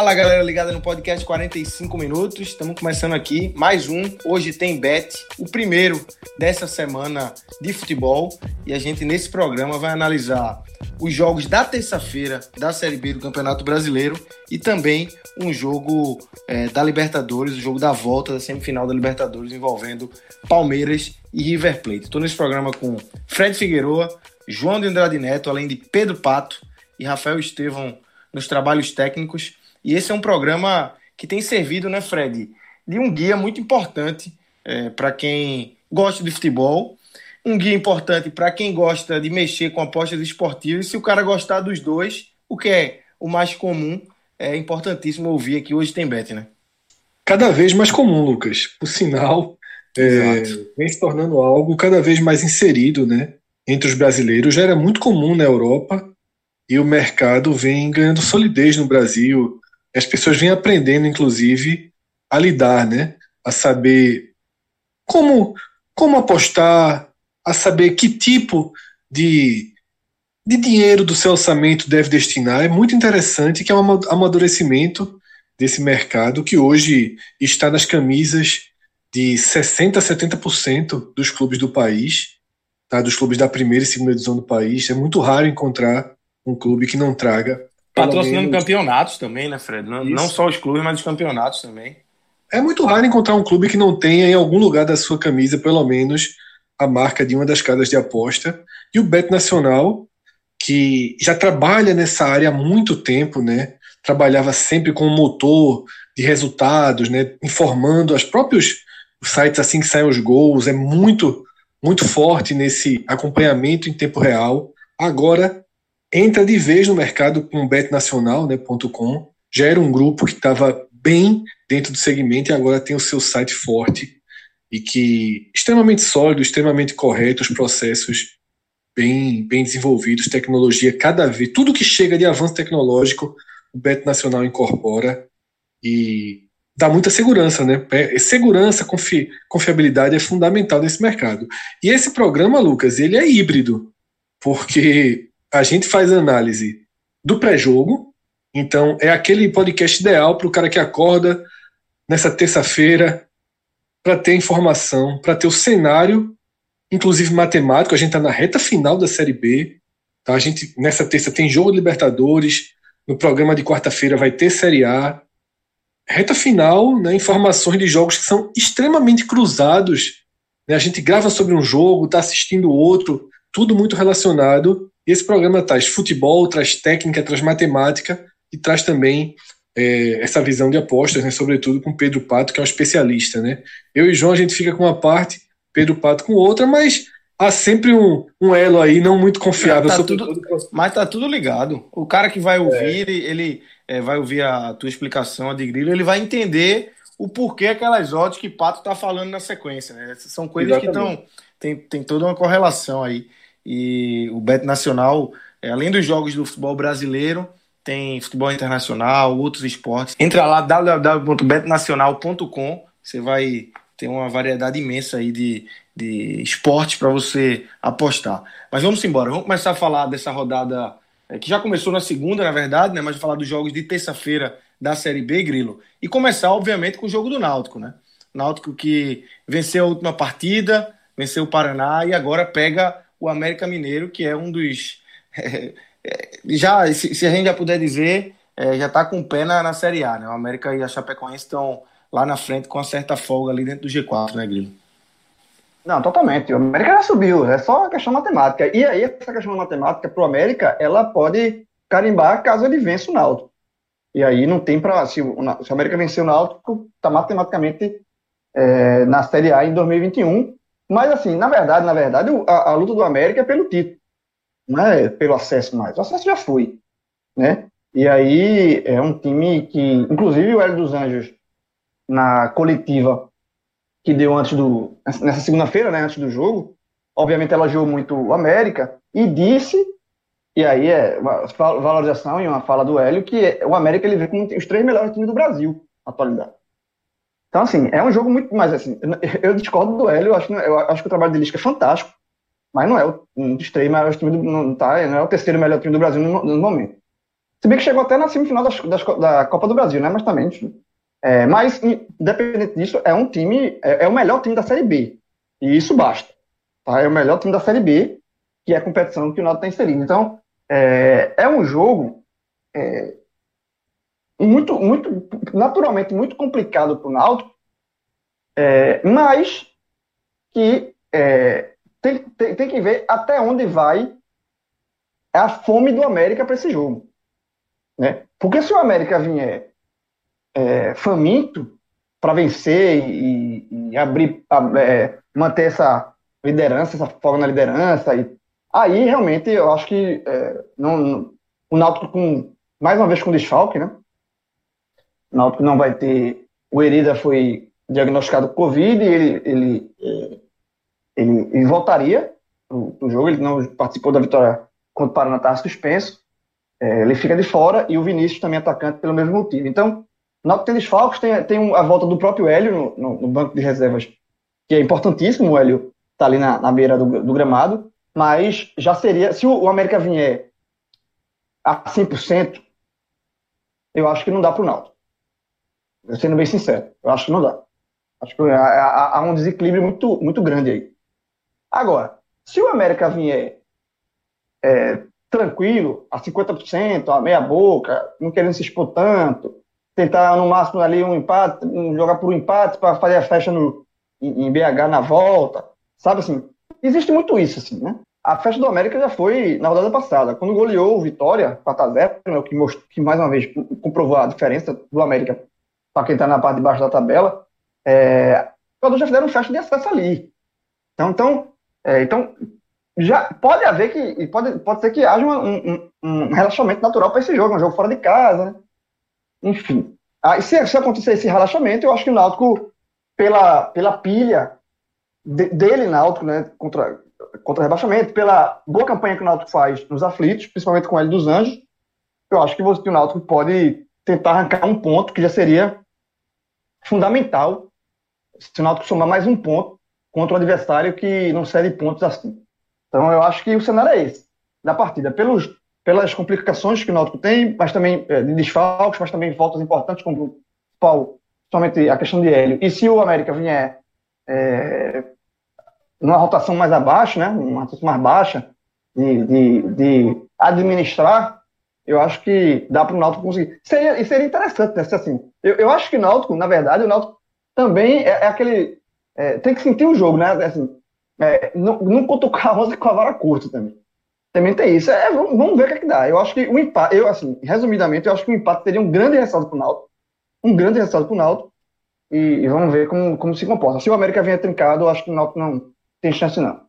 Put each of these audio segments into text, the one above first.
Fala galera ligada no podcast 45 minutos. Estamos começando aqui mais um. Hoje tem bet, o primeiro dessa semana de futebol. E a gente nesse programa vai analisar os jogos da terça-feira da Série B do Campeonato Brasileiro e também um jogo é, da Libertadores, o jogo da volta da semifinal da Libertadores envolvendo Palmeiras e River Plate. Estou nesse programa com Fred Figueroa, João de Andrade Neto, além de Pedro Pato e Rafael Estevão nos trabalhos técnicos. E esse é um programa que tem servido, né, Fred, de um guia muito importante é, para quem gosta de futebol, um guia importante para quem gosta de mexer com apostas esportivas. E se o cara gostar dos dois, o que é o mais comum, é importantíssimo ouvir aqui hoje tem bet, né? Cada vez mais comum, Lucas. Por sinal, é, vem se tornando algo cada vez mais inserido, né? Entre os brasileiros já era muito comum na Europa e o mercado vem ganhando solidez no Brasil as pessoas vêm aprendendo, inclusive, a lidar, né? A saber como, como apostar, a saber que tipo de, de dinheiro do seu orçamento deve destinar. É muito interessante que é um amadurecimento desse mercado que hoje está nas camisas de 60% a 70% dos clubes do país, tá? dos clubes da primeira e segunda divisão do país. É muito raro encontrar um clube que não traga Patrocinando menos... campeonatos também, né, Fred? Não, não, só os clubes, mas os campeonatos também. É muito raro encontrar um clube que não tenha em algum lugar da sua camisa, pelo menos, a marca de uma das casas de aposta. E o Bet Nacional, que já trabalha nessa área há muito tempo, né? Trabalhava sempre com o motor de resultados, né? Informando os próprios sites assim que saem os gols, é muito, muito forte nesse acompanhamento em tempo real. Agora entra de vez no mercado com o betnacional.com. Né, já era um grupo que estava bem dentro do segmento e agora tem o seu site forte e que extremamente sólido, extremamente correto, os processos bem, bem desenvolvidos, tecnologia cada vez, tudo que chega de avanço tecnológico, o Bet Nacional incorpora e dá muita segurança, né? É, segurança, confi, confiabilidade é fundamental nesse mercado. E esse programa, Lucas, ele é híbrido, porque a gente faz análise do pré-jogo. Então, é aquele podcast ideal para o cara que acorda nessa terça-feira para ter informação, para ter o cenário, inclusive matemático. A gente está na reta final da Série B. Tá? A gente, nessa terça, tem jogo de Libertadores. No programa de quarta-feira vai ter Série A. Reta final, né, informações de jogos que são extremamente cruzados. Né? A gente grava sobre um jogo, está assistindo outro, tudo muito relacionado esse programa traz futebol, traz técnica, traz matemática e traz também é, essa visão de apostas, né, sobretudo com Pedro Pato, que é um especialista. Né? Eu e João, a gente fica com uma parte, Pedro Pato com outra, mas há sempre um, um elo aí não muito confiável. Tá tudo, mas tá tudo ligado. O cara que vai ouvir, é. ele, ele é, vai ouvir a tua explicação, a de Grilo, ele vai entender o porquê aquelas odds que Pato tá falando na sequência. Né? São coisas Exatamente. que estão. Tem, tem toda uma correlação aí. E o Bet Nacional, é, além dos jogos do futebol brasileiro, tem futebol internacional, outros esportes. Entra lá www.betnacional.com, você vai ter uma variedade imensa aí de, de esportes para você apostar. Mas vamos embora, vamos começar a falar dessa rodada é, que já começou na segunda, na verdade, né? Mas falar dos jogos de terça-feira da Série B, Grilo. E começar, obviamente, com o jogo do Náutico, né? Náutico que venceu a última partida, venceu o Paraná e agora pega o América Mineiro, que é um dos. É, é, já, se, se, a gente já puder dizer, é, já está com o pé na, na Série A, né? O América e a Chapecoense estão lá na frente com uma certa folga ali dentro do G4, né, Grilo? Não, totalmente. O América já subiu, é só uma questão matemática. E aí, essa questão matemática para o América, ela pode carimbar caso ele vença o Náutico. E aí não tem para se, se, o América vencer o Náutico, está matematicamente é, na Série A em 2021. Mas assim, na verdade, na verdade, a, a, luta do América é pelo título, não é pelo acesso mais. O acesso já foi, né? E aí é um time que, inclusive o Hélio dos Anjos, na coletiva que deu antes do. nessa segunda-feira, né, antes do jogo, obviamente elogiou muito o América e disse, e aí é uma valorização e uma fala do Hélio, que o América ele vê como os três melhores times do Brasil na atualidade. Então, assim, é um jogo muito mais assim. Eu discordo do Hélio, eu acho, eu acho que o trabalho dele é fantástico, mas não é um dos três melhores times do não, tá, não é o terceiro melhor time do Brasil no, no momento. Se bem que chegou até na semifinal das, das, da Copa do Brasil, né? Mas também. É, mas, independente disso, é um time, é, é, o melhor time da Série B. E isso basta. Tá? É o melhor time da Série B, que é a competição que o Náutico está inserido. Então, é, é um jogo é, muito, muito, naturalmente, muito complicado para o Náutico, é, mas que é, tem, tem, tem que ver até onde vai a fome do América para esse jogo. Né? Porque se o América vier é, faminto para vencer e, e abrir, é, manter essa liderança, essa folga na liderança. E, aí realmente eu acho que é, não, o Náutico com mais uma vez com desfalque, né? O Náutico não vai ter. O Herida foi diagnosticado com Covid e ele, ele, é, ele, ele voltaria no jogo, ele não participou da vitória contra o Paraná, estava suspenso. É, ele fica de fora e o Vinícius também atacante pelo mesmo motivo. Então, Náutico tem desfalques, tem, tem a volta do próprio Hélio no, no, no, banco de reservas, que é importantíssimo, o Hélio tá ali na, na beira do, do, gramado, mas já seria, se o, o América vier a 100%, eu acho que não dá pro Náutico. Sendo bem sincero, eu acho que não dá. Acho que há, há um desequilíbrio muito, muito grande aí. Agora, se o América vier é, tranquilo, a 50%, a meia boca, não querendo se expor tanto, tentar no máximo ali um empate, jogar por um empate para fazer a festa no, em, em, BH na volta, sabe assim? Existe muito isso, assim, né? A festa do América já foi na rodada passada, quando goleou o Vitória 4x0, né, que, mostrou, que mais uma vez comprovou a diferença do América para quem está na parte de baixo da tabela. É, os jogadores já fizeram festa de acesso ali. Então, então, é, então já pode haver que pode, pode ser que haja um, um, um relaxamento natural para esse jogo, um jogo fora de casa, né? Enfim. Aí, se, se acontecer esse relaxamento, eu acho que o Náutico, pela, pela pilha de, dele, Náutico, né, contra, contra o rebaixamento, pela boa campanha que o Náutico faz nos aflitos, principalmente com ele dos Anjos, eu acho que o Náutico pode tentar arrancar um ponto que já seria fundamental se o Náutico somar mais um ponto contra o adversário que não cede pontos assim. Então eu acho que o cenário é esse da partida. Pelos pelas complicações que o Náutico tem, mas também é, de desfalques, mas também voltas importantes, como o Paulo, somente a questão de Hélio. E se o América vier é, numa rotação mais abaixo, né, uma rotação mais baixa, de, de, de administrar, eu acho que dá para o Náutico conseguir. Seria, seria interessante, né, assim, eu, eu acho que o Náutico, na verdade, o Náutico também é, é aquele... É, tem que sentir o jogo, né, assim, é, não, não cutucar a rosa com a vara curta também. Também tem isso. É, vamos, vamos ver o que, é que dá. Eu acho que o empate, eu, assim, resumidamente, eu acho que o empate teria um grande resultado para o Náutico. Um grande resultado para o Náutico. E, e, vamos ver como, como se comporta. Se o América vier trincado, eu acho que o Náutico não tem chance, não.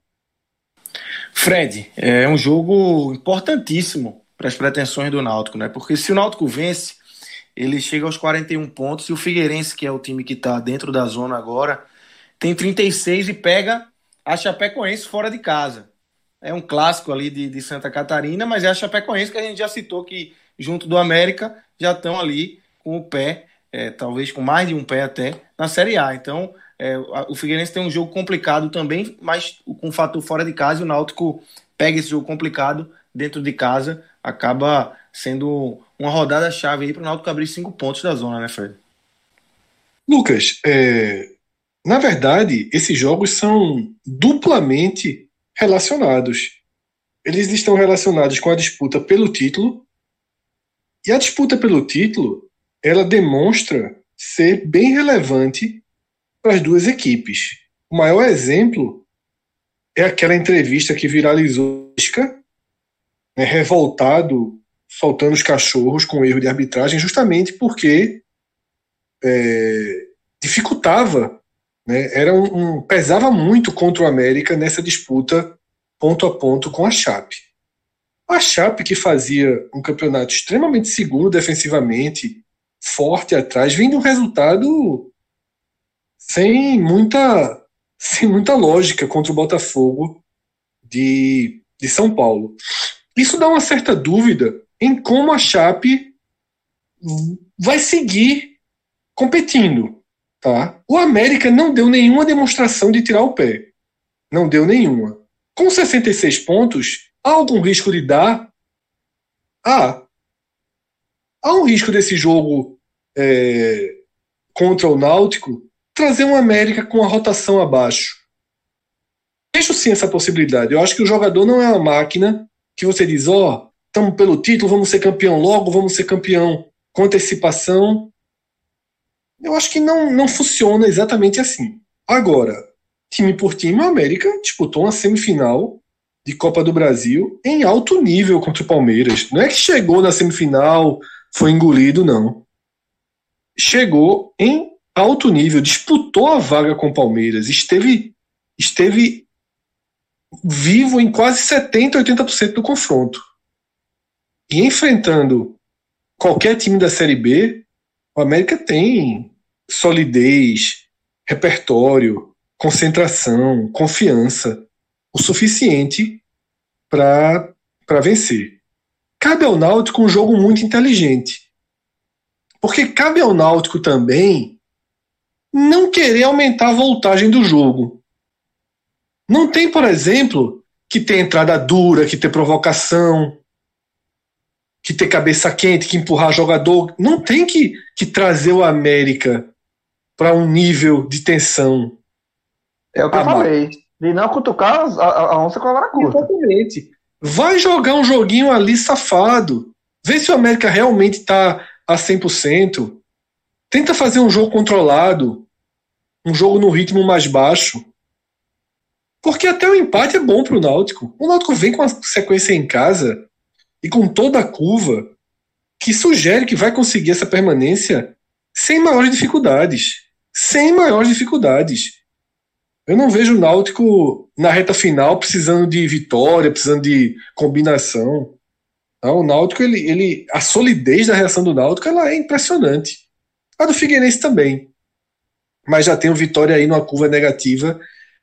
Fred, é um jogo importantíssimo para as pretensões do Náutico, né? Porque se o Náutico vence, ele chega aos 41 pontos e o Figueirense, que é o time que está dentro da zona agora, tem 36 e pega a Chapecoense fora de casa é um clássico ali de, de Santa Catarina, mas é a Chapecoense que a gente já citou que, junto do América, já estão ali com o pé, é, talvez com mais de um pé até, na Série A. Então, é, o Figueirense tem um jogo complicado também, mas com o fator fora de casa, o Náutico pega esse jogo complicado dentro de casa, acaba sendo uma rodada-chave aí para o Náutico abrir cinco pontos da zona, né, Fred? Lucas, é, na verdade, esses jogos são duplamente relacionados. Eles estão relacionados com a disputa pelo título, e a disputa pelo título ela demonstra ser bem relevante para as duas equipes. O maior exemplo é aquela entrevista que viralizou, né, revoltado, faltando os cachorros com erro de arbitragem, justamente porque é, dificultava, né, era um, um, pesava muito contra o América nessa disputa ponto a ponto com a Chape. A Chape, que fazia um campeonato extremamente seguro defensivamente, forte atrás, vindo um resultado sem muita, sem muita lógica contra o Botafogo de, de São Paulo. Isso dá uma certa dúvida em como a Chape vai seguir competindo. Tá? O América não deu nenhuma demonstração de tirar o pé. Não deu nenhuma. Com 66 pontos, há algum risco de dar? Há. Há um risco desse jogo é, contra o Náutico trazer um América com a rotação abaixo. Vejo sim essa possibilidade. Eu acho que o jogador não é uma máquina que você diz, ó, oh, estamos pelo título, vamos ser campeão logo, vamos ser campeão com antecipação. Eu acho que não, não funciona exatamente assim. Agora, time por time, o América disputou uma semifinal de Copa do Brasil em alto nível contra o Palmeiras. Não é que chegou na semifinal, foi engolido, não. Chegou em alto nível, disputou a vaga com o Palmeiras, esteve, esteve vivo em quase 70%, 80% do confronto. E enfrentando qualquer time da Série B, o América tem solidez, repertório, concentração, confiança o suficiente para vencer. Cabe ao Náutico um jogo muito inteligente. Porque cabe ao Náutico também não querer aumentar a voltagem do jogo. Não tem, por exemplo, que ter entrada dura, que ter provocação, que ter cabeça quente, que empurrar jogador. Não tem que, que trazer o América para um nível de tensão. É o que eu falei. De não cutucar a, a, onça com a vara curta. Exatamente. Vai jogar um joguinho ali safado. Vê se o América realmente está a 100%. Tenta fazer um jogo controlado. Um jogo no ritmo mais baixo. Porque até o empate é bom para o Náutico. O Náutico vem com a sequência em casa e com toda a curva que sugere que vai conseguir essa permanência sem maiores dificuldades. Sem maiores dificuldades. Eu não vejo o Náutico na reta final precisando de vitória, precisando de combinação. O Náutico, ele, ele, a solidez da reação do Náutico ela é impressionante. A do Figueirense também. Mas já tem o Vitória aí numa curva negativa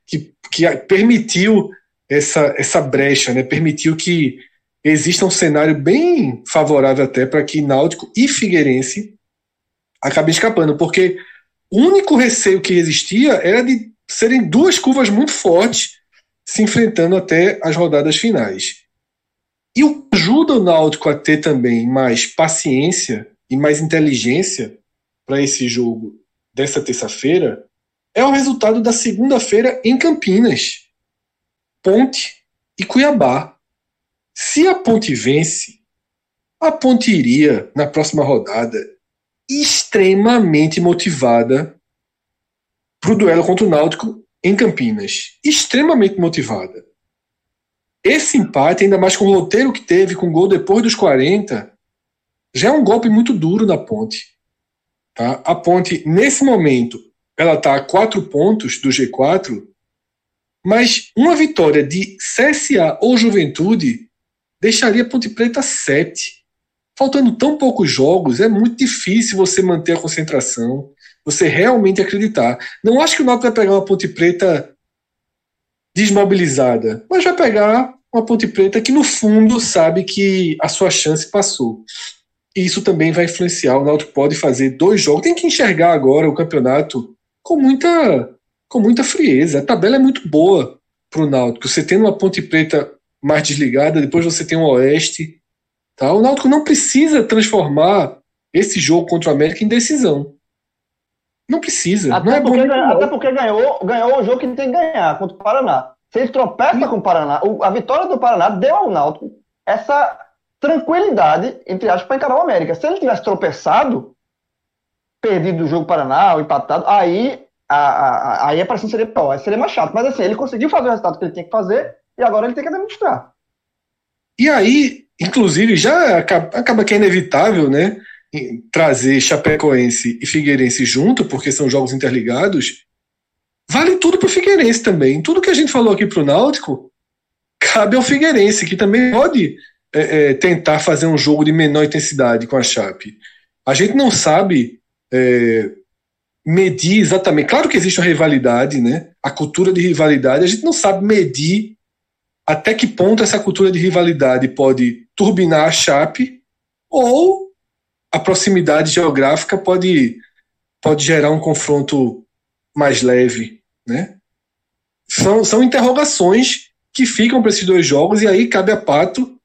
que, que permitiu essa, essa brecha, né? permitiu que exista um cenário bem favorável até para que Náutico e Figueirense acabem escapando, porque o único receio que existia era de serem duas curvas muito fortes se enfrentando até as rodadas finais. E o que ajuda o Náutico a ter também mais paciência e mais inteligência para esse jogo dessa terça-feira é o resultado da segunda-feira em Campinas. Ponte e Cuiabá. Se a Ponte vence, a Ponte iria, na próxima rodada, extremamente motivada para o duelo contra o Náutico em Campinas. Extremamente motivada. Esse empate, ainda mais com o roteiro que teve, com gol depois dos 40, já é um golpe muito duro na ponte. Tá? A ponte, nesse momento, ela está a quatro pontos do G4, mas uma vitória de CSA ou Juventude deixaria Ponte Preta sete. Faltando tão poucos jogos, é muito difícil você manter a concentração, você realmente acreditar. Não acho que o Náutico vai pegar uma Ponte Preta desmobilizada, mas vai pegar uma Ponte Preta que no fundo sabe que a sua chance passou. E isso também vai influenciar. O Náutico pode fazer dois jogos. Tem que enxergar agora o campeonato com muita, com muita frieza. A tabela é muito boa para o Náutico. Você tendo uma Ponte Preta mais desligada, depois você tem o Oeste. Tá? O Náutico não precisa transformar esse jogo contra o América em decisão. Não precisa. Até, não é porque, bom até porque ganhou, ganhou o jogo que tem que ganhar contra o Paraná. Se ele tropeça com o Paraná, a vitória do Paraná deu ao Náutico essa tranquilidade, entre aspas, para encarar o América. Se ele tivesse tropeçado, perdido o jogo Paraná, ou empatado, aí, a, a, aí a pressão seria pior, aí seria mais chato. Mas assim, ele conseguiu fazer o resultado que ele tinha que fazer e agora ele tem que demonstrar. E aí, inclusive já acaba, acaba que é inevitável, né? Trazer Chapecoense e Figueirense junto, porque são jogos interligados. Vale tudo para o Figueirense também. Tudo que a gente falou aqui para o Náutico cabe ao Figueirense, que também pode é, é, tentar fazer um jogo de menor intensidade com a Chape. A gente não sabe é, medir exatamente. Claro que existe uma rivalidade, né? A cultura de rivalidade. A gente não sabe medir até que ponto essa cultura de rivalidade pode turbinar a Chape ou a proximidade geográfica pode, pode gerar um confronto mais leve, né? São, são interrogações que ficam para esses dois jogos e aí cabe a Pato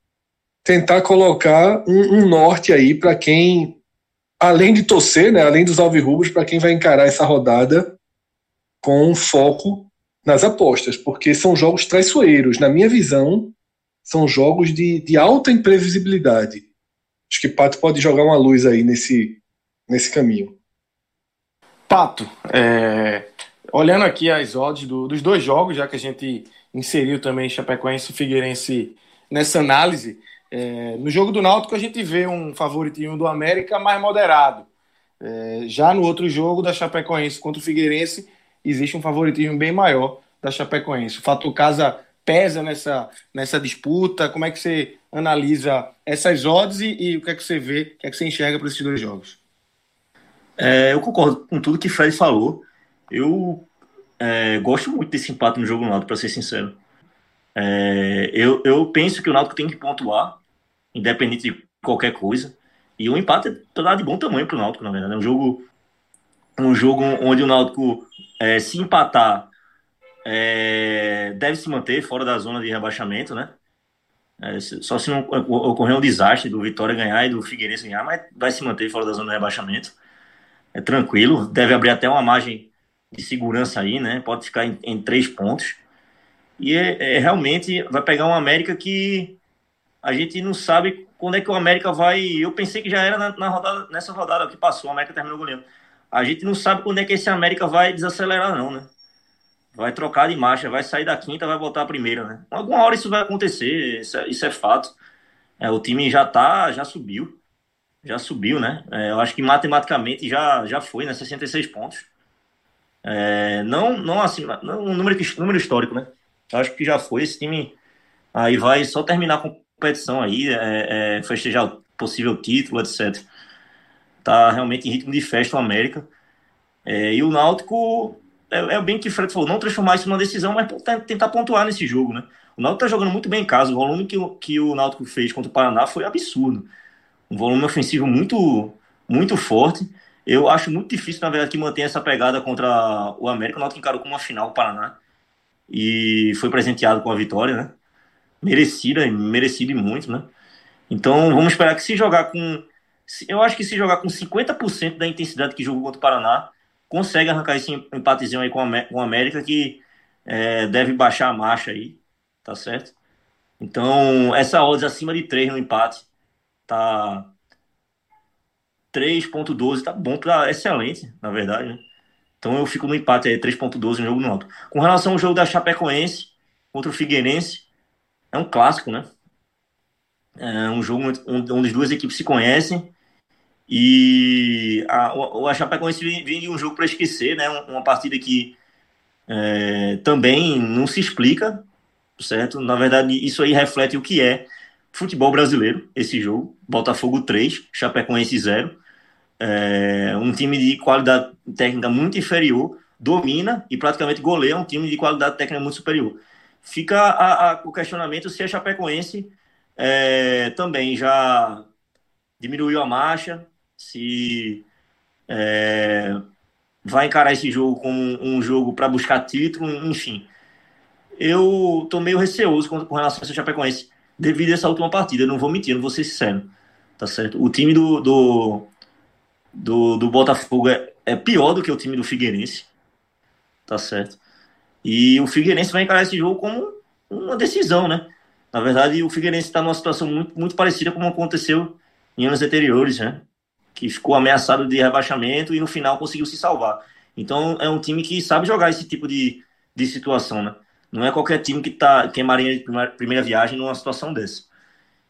tentar colocar um, um norte aí para quem além de torcer, né, além dos alvirrubos, para quem vai encarar essa rodada com foco nas apostas, porque são jogos traiçoeiros. Na minha visão, são jogos de, de alta imprevisibilidade. Acho que Pato pode jogar uma luz aí nesse, nesse caminho. Pato, é, olhando aqui as odds do, dos dois jogos, já que a gente inseriu também Chapecoense e Figueirense nessa análise, é, no jogo do Náutico a gente vê um favoritinho do América mais moderado. É, já no outro jogo da Chapecoense contra o Figueirense existe um favoritismo bem maior da Chapecoense. O fator casa pesa nessa, nessa disputa? Como é que você analisa essas odds e, e o que é que você vê, o que é que você enxerga para esses dois jogos? É, eu concordo com tudo que o Fred falou. Eu é, gosto muito desse empate no jogo do Náutico, para ser sincero. É, eu, eu penso que o Náutico tem que pontuar independente de qualquer coisa. E o empate tá de bom tamanho para o Náutico, na verdade. É um jogo, um jogo onde o Náutico, é, se empatar, é, deve se manter fora da zona de rebaixamento, né? É, só se não ocorrer um desastre do Vitória ganhar e do Figueirense ganhar, mas vai se manter fora da zona de rebaixamento. É tranquilo, deve abrir até uma margem de segurança aí, né? Pode ficar em, em três pontos. E é, é, realmente vai pegar uma América que a gente não sabe quando é que o América vai. Eu pensei que já era na, na rodada, nessa rodada que passou, o América terminou goleando. A gente não sabe quando é que esse América vai desacelerar, não, né? Vai trocar de marcha, vai sair da quinta, vai voltar a primeira, né? Alguma hora isso vai acontecer, isso é, isso é fato. É, o time já tá, já subiu. Já subiu, né? É, eu acho que matematicamente já, já foi, né? 66 pontos. É, não, não assim, não, um número, número histórico, né? Eu acho que já foi. Esse time aí vai só terminar com competição aí, é, é, festejar o possível título, etc. Tá realmente em ritmo de festa o América. É, e o Náutico, é, é bem que o Fred falou, não transformar isso numa decisão, mas tentar pontuar nesse jogo, né? O Náutico tá jogando muito bem em casa, o volume que, que o Náutico fez contra o Paraná foi absurdo. Um volume ofensivo muito, muito forte. Eu acho muito difícil, na verdade, que mantenha essa pegada contra o América. O Náutico encarou com uma final o Paraná e foi presenteado com a vitória, né? Merecida, merecida e muito, né? Então vamos esperar que se jogar com. Eu acho que se jogar com 50% da intensidade que jogou contra o Paraná, consegue arrancar esse empatezinho aí com o América, que é, deve baixar a marcha aí, tá certo? Então, essa odds acima de 3 no empate, tá 3.12, tá bom para excelente, na verdade, né? Então eu fico no empate aí, 3.12 no jogo no alto. Com relação ao jogo da Chapecoense contra o Figueirense, é um clássico, né? É um jogo onde as duas equipes se conhecem e a, o, a Chapecoense vem de um jogo para esquecer, né? Uma partida que é, também não se explica, certo? Na verdade, isso aí reflete o que é futebol brasileiro, esse jogo. Botafogo 3, Chapecoense 0. É, um time de qualidade técnica muito inferior, domina e praticamente goleia um time de qualidade técnica muito superior fica a, a, o questionamento se a Chapecoense é, também já diminuiu a marcha, se é, vai encarar esse jogo como um, jogo para buscar título, enfim. Eu estou meio receoso com, com relação a essa Chapecoense devido a essa última partida, não vou mentir, não vou ser sincero, tá certo? O time do, do, do, do Botafogo é, é pior do que o time do Figueirense, tá certo? E o Figueirense vai encarar esse jogo como uma decisão, né? Na verdade, o Figueirense está numa situação muito, muito parecida como aconteceu em anos anteriores, né? Que ficou ameaçado de rebaixamento e no final conseguiu se salvar. Então, é um time que sabe jogar esse tipo de, de situação, né? Não é qualquer time que, tá, que é marinha de primeira, primeira viagem numa situação dessa.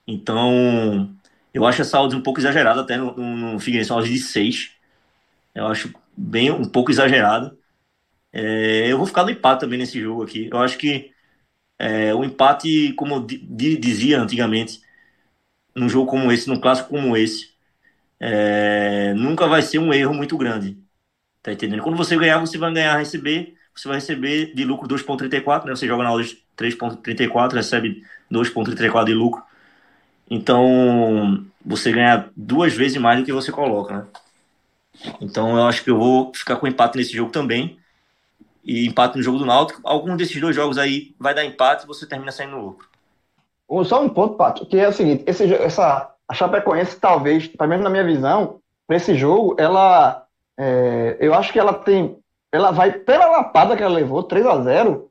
Então, eu acho essa odds um pouco exagerada, até no, no, no Figueirense, uma de 6. Eu acho bem um pouco exagerado. É, eu vou ficar no empate também nesse jogo aqui. Eu acho que é, o empate, como eu dizia antigamente, num jogo como esse, num clássico como esse, é, nunca vai ser um erro muito grande. Tá entendendo? Quando você ganhar, você vai ganhar receber, você vai receber de lucro 2,34, né? Você joga na de 3,34, recebe 2,34 de lucro. Então, você ganha duas vezes mais do que você coloca, né? Então, eu acho que eu vou ficar com empate nesse jogo também. E empate no jogo do Náutico. Algum desses dois jogos aí vai dar empate e você termina saindo no lucro. Só um ponto, Pato, que é o seguinte: esse, essa, a Chapecoense, talvez, pelo menos na minha visão, para esse jogo, ela. É, eu acho que ela tem. Ela vai, pela lapada que ela levou, 3 a 0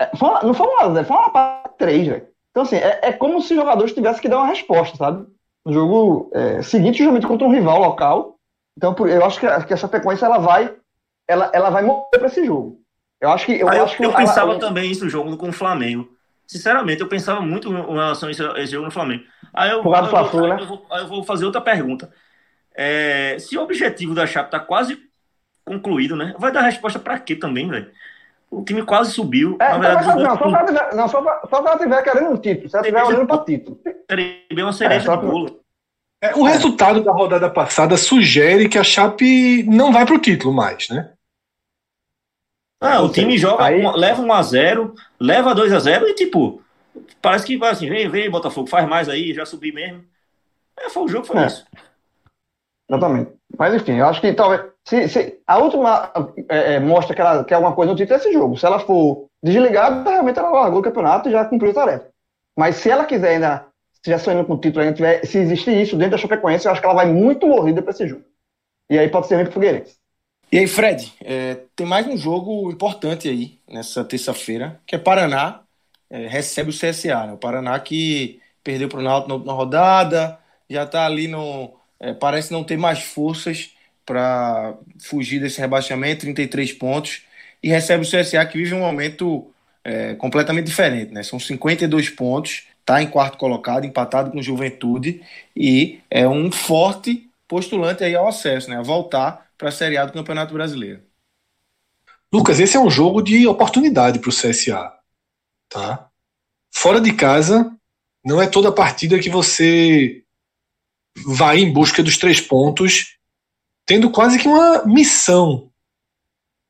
é, foi, não foi 1x0, foi uma lapada 3, velho. Então, assim, é, é, como se os jogadores tivessem que dar uma resposta, sabe? No jogo é, seguinte, justamente contra um rival local. Então, eu acho que a, que a Chapecoense ela vai, ela, ela vai morrer para esse jogo. Eu acho que. Eu, ah, acho que eu ela, pensava ela, também isso no jogo com o Flamengo. Sinceramente, eu pensava muito em relação a esse jogo no Flamengo. Aí eu, eu, eu, Flu, né? eu, vou, eu vou fazer outra pergunta. É, se o objetivo da Chape tá quase concluído, né? Vai dar resposta para quê também, velho? O time quase subiu. É, verdade, não, não, só para tiver, não, só pra, ela tiver querendo um título. Se ela estiver olhando para título. Seria uma cereja é, de bolo. É, o resultado da rodada passada sugere que a Chape não vai para o título mais, né? Ah, o time joga, aí... leva 1 a 0 leva 2 a 0 e tipo, parece que vai assim, vem, vem, Botafogo, faz mais aí, já subi mesmo. É, foi o jogo, foi é. isso. Exatamente. Mas enfim, eu acho que talvez. Se, se a última é, é, mostra que ela quer alguma coisa no título é esse jogo. Se ela for desligada, realmente ela largou o campeonato e já cumpriu a tarefa. Mas se ela quiser ainda, se já sonhando com o título, ainda tiver, se existir isso dentro da Chapecoense, eu acho que ela vai muito morrida para esse jogo. E aí pode ser muito Figueirense. E aí, Fred, é, tem mais um jogo importante aí nessa terça-feira, que é Paraná é, recebe o CSA. Né? O Paraná que perdeu para o Náutico na rodada, já está ali no. É, parece não ter mais forças para fugir desse rebaixamento, 33 pontos, e recebe o CSA que vive um momento é, completamente diferente. Né? São 52 pontos, está em quarto colocado, empatado com Juventude, e é um forte postulante aí ao acesso, né? a voltar para a Série A do Campeonato Brasileiro. Lucas, esse é um jogo de oportunidade para o CSA. Tá? Fora de casa, não é toda partida que você vai em busca dos três pontos, tendo quase que uma missão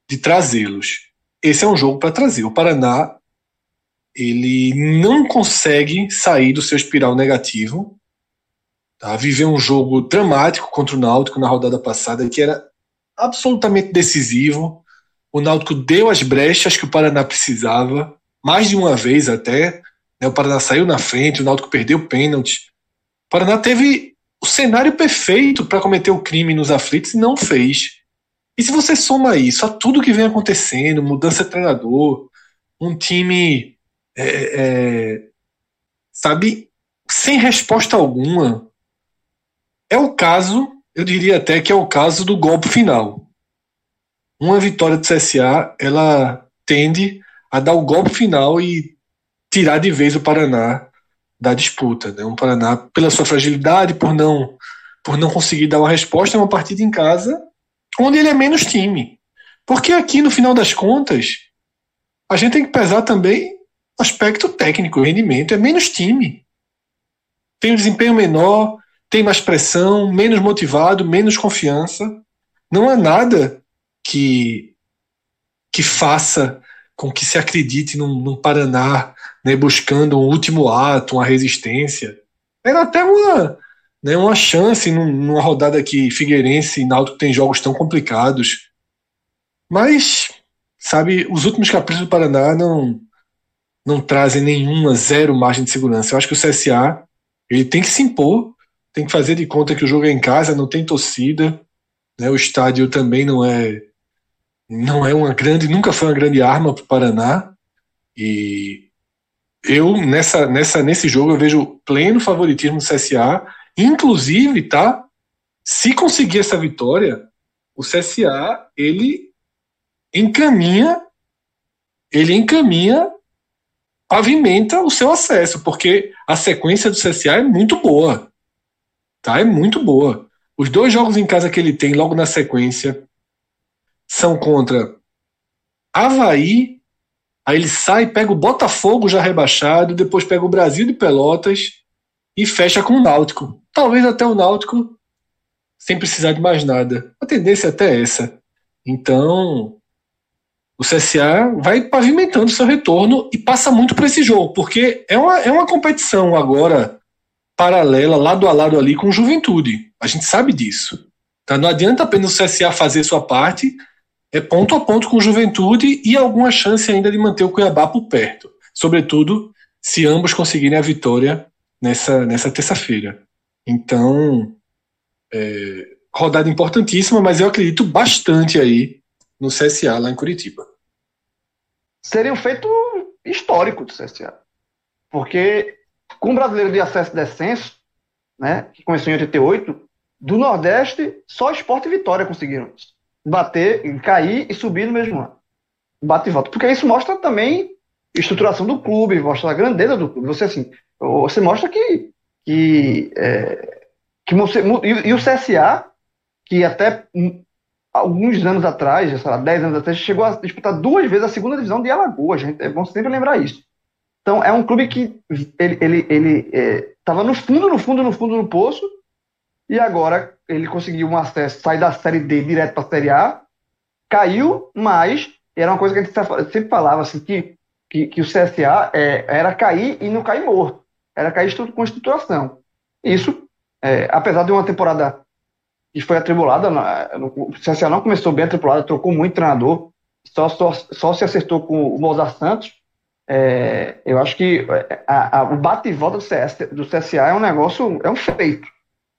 de trazê-los. Esse é um jogo para trazer. O Paraná ele não consegue sair do seu espiral negativo. Tá? Viveu um jogo dramático contra o Náutico na rodada passada, que era absolutamente decisivo. O Náutico deu as brechas que o Paraná precisava, mais de uma vez até. Né? O Paraná saiu na frente, o Náutico perdeu pênalti. O Paraná teve o cenário perfeito para cometer o crime nos aflitos e não fez. E se você soma isso a tudo que vem acontecendo, mudança de treinador, um time, é, é, sabe, sem resposta alguma, é o caso eu diria até que é o caso do golpe final. Uma vitória do CSA, ela tende a dar o golpe final e tirar de vez o Paraná da disputa. Né? O Paraná, pela sua fragilidade, por não, por não conseguir dar uma resposta, é uma partida em casa onde ele é menos time. Porque aqui, no final das contas, a gente tem que pesar também aspecto técnico, rendimento. É menos time. Tem um desempenho menor, tem mais pressão, menos motivado, menos confiança. Não há nada que que faça com que se acredite num, num Paraná né, buscando um último ato, uma resistência. Era até uma, né, uma chance num, numa rodada que Figueirense e Náutico tem jogos tão complicados. Mas, sabe, os últimos capítulos do Paraná não, não trazem nenhuma zero margem de segurança. Eu acho que o CSA ele tem que se impor tem que fazer de conta que o jogo é em casa, não tem torcida, né? O estádio também não é não é uma grande, nunca foi uma grande arma para o Paraná. E eu nessa, nessa nesse jogo eu vejo pleno favoritismo do CSA, inclusive, tá? Se conseguir essa vitória, o CSA ele encaminha ele encaminha pavimenta o seu acesso, porque a sequência do CSA é muito boa. Tá? É muito boa. Os dois jogos em casa que ele tem logo na sequência são contra Havaí, aí ele sai, pega o Botafogo já rebaixado, depois pega o Brasil de Pelotas e fecha com o Náutico. Talvez até o Náutico sem precisar de mais nada. A tendência é até essa. Então, o CSA vai pavimentando seu retorno e passa muito para esse jogo, porque é uma, é uma competição agora paralela, lado a lado ali com Juventude. A gente sabe disso. Tá? Não adianta apenas o CSA fazer sua parte, é ponto a ponto com Juventude e alguma chance ainda de manter o Cuiabá por perto. Sobretudo se ambos conseguirem a vitória nessa, nessa terça-feira. Então, é, rodada importantíssima, mas eu acredito bastante aí no CSA lá em Curitiba. Seria um feito histórico do CSA. Porque com o brasileiro de acesso e descenso, né, que começou em 88, do Nordeste, só Esporte e Vitória conseguiram. Bater, cair e subir no mesmo ano. Bate e volta. Porque isso mostra também estruturação do clube, mostra a grandeza do clube. Você, assim, você mostra que, que, é, que você, e, e, o CSA, que até alguns anos atrás, sei lá, 10 anos atrás, chegou a disputar duas vezes a segunda divisão de Alagoas, gente. É bom sempre lembrar isso. Então, é um clube que ele ele, ele é, no fundo, no fundo, no fundo do poço, e agora ele conseguiu um acesso, sair da Série D direto para a Série A, caiu, mas era uma coisa que a gente sempre falava, assim, que, que, que o CSA é, era cair e não cair morto, era cair com estruturação. Isso, é, apesar de uma temporada que foi atribulada, o CSA não começou bem atribulada, trocou muito treinador, só, só, só se acertou com o Mozart Santos, é, eu acho que é, a, a, o bate e volta do, CS, do CSA é um negócio, é um feito.